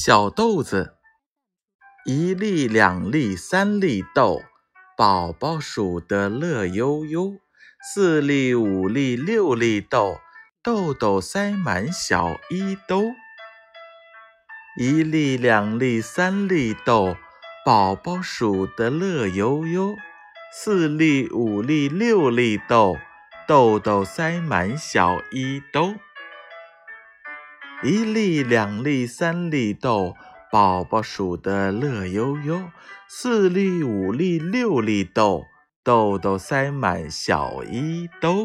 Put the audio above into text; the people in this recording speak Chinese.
小豆子，一粒两粒三粒豆，宝宝数得乐悠悠。四粒五粒六粒豆，豆豆塞满小衣兜。一粒两粒三粒豆，宝宝数得乐悠悠。四粒五粒六粒豆，豆豆塞满小衣兜。一粒、两粒、三粒豆，宝宝数得乐悠悠。四粒、五粒、六粒豆，豆豆塞满小衣兜。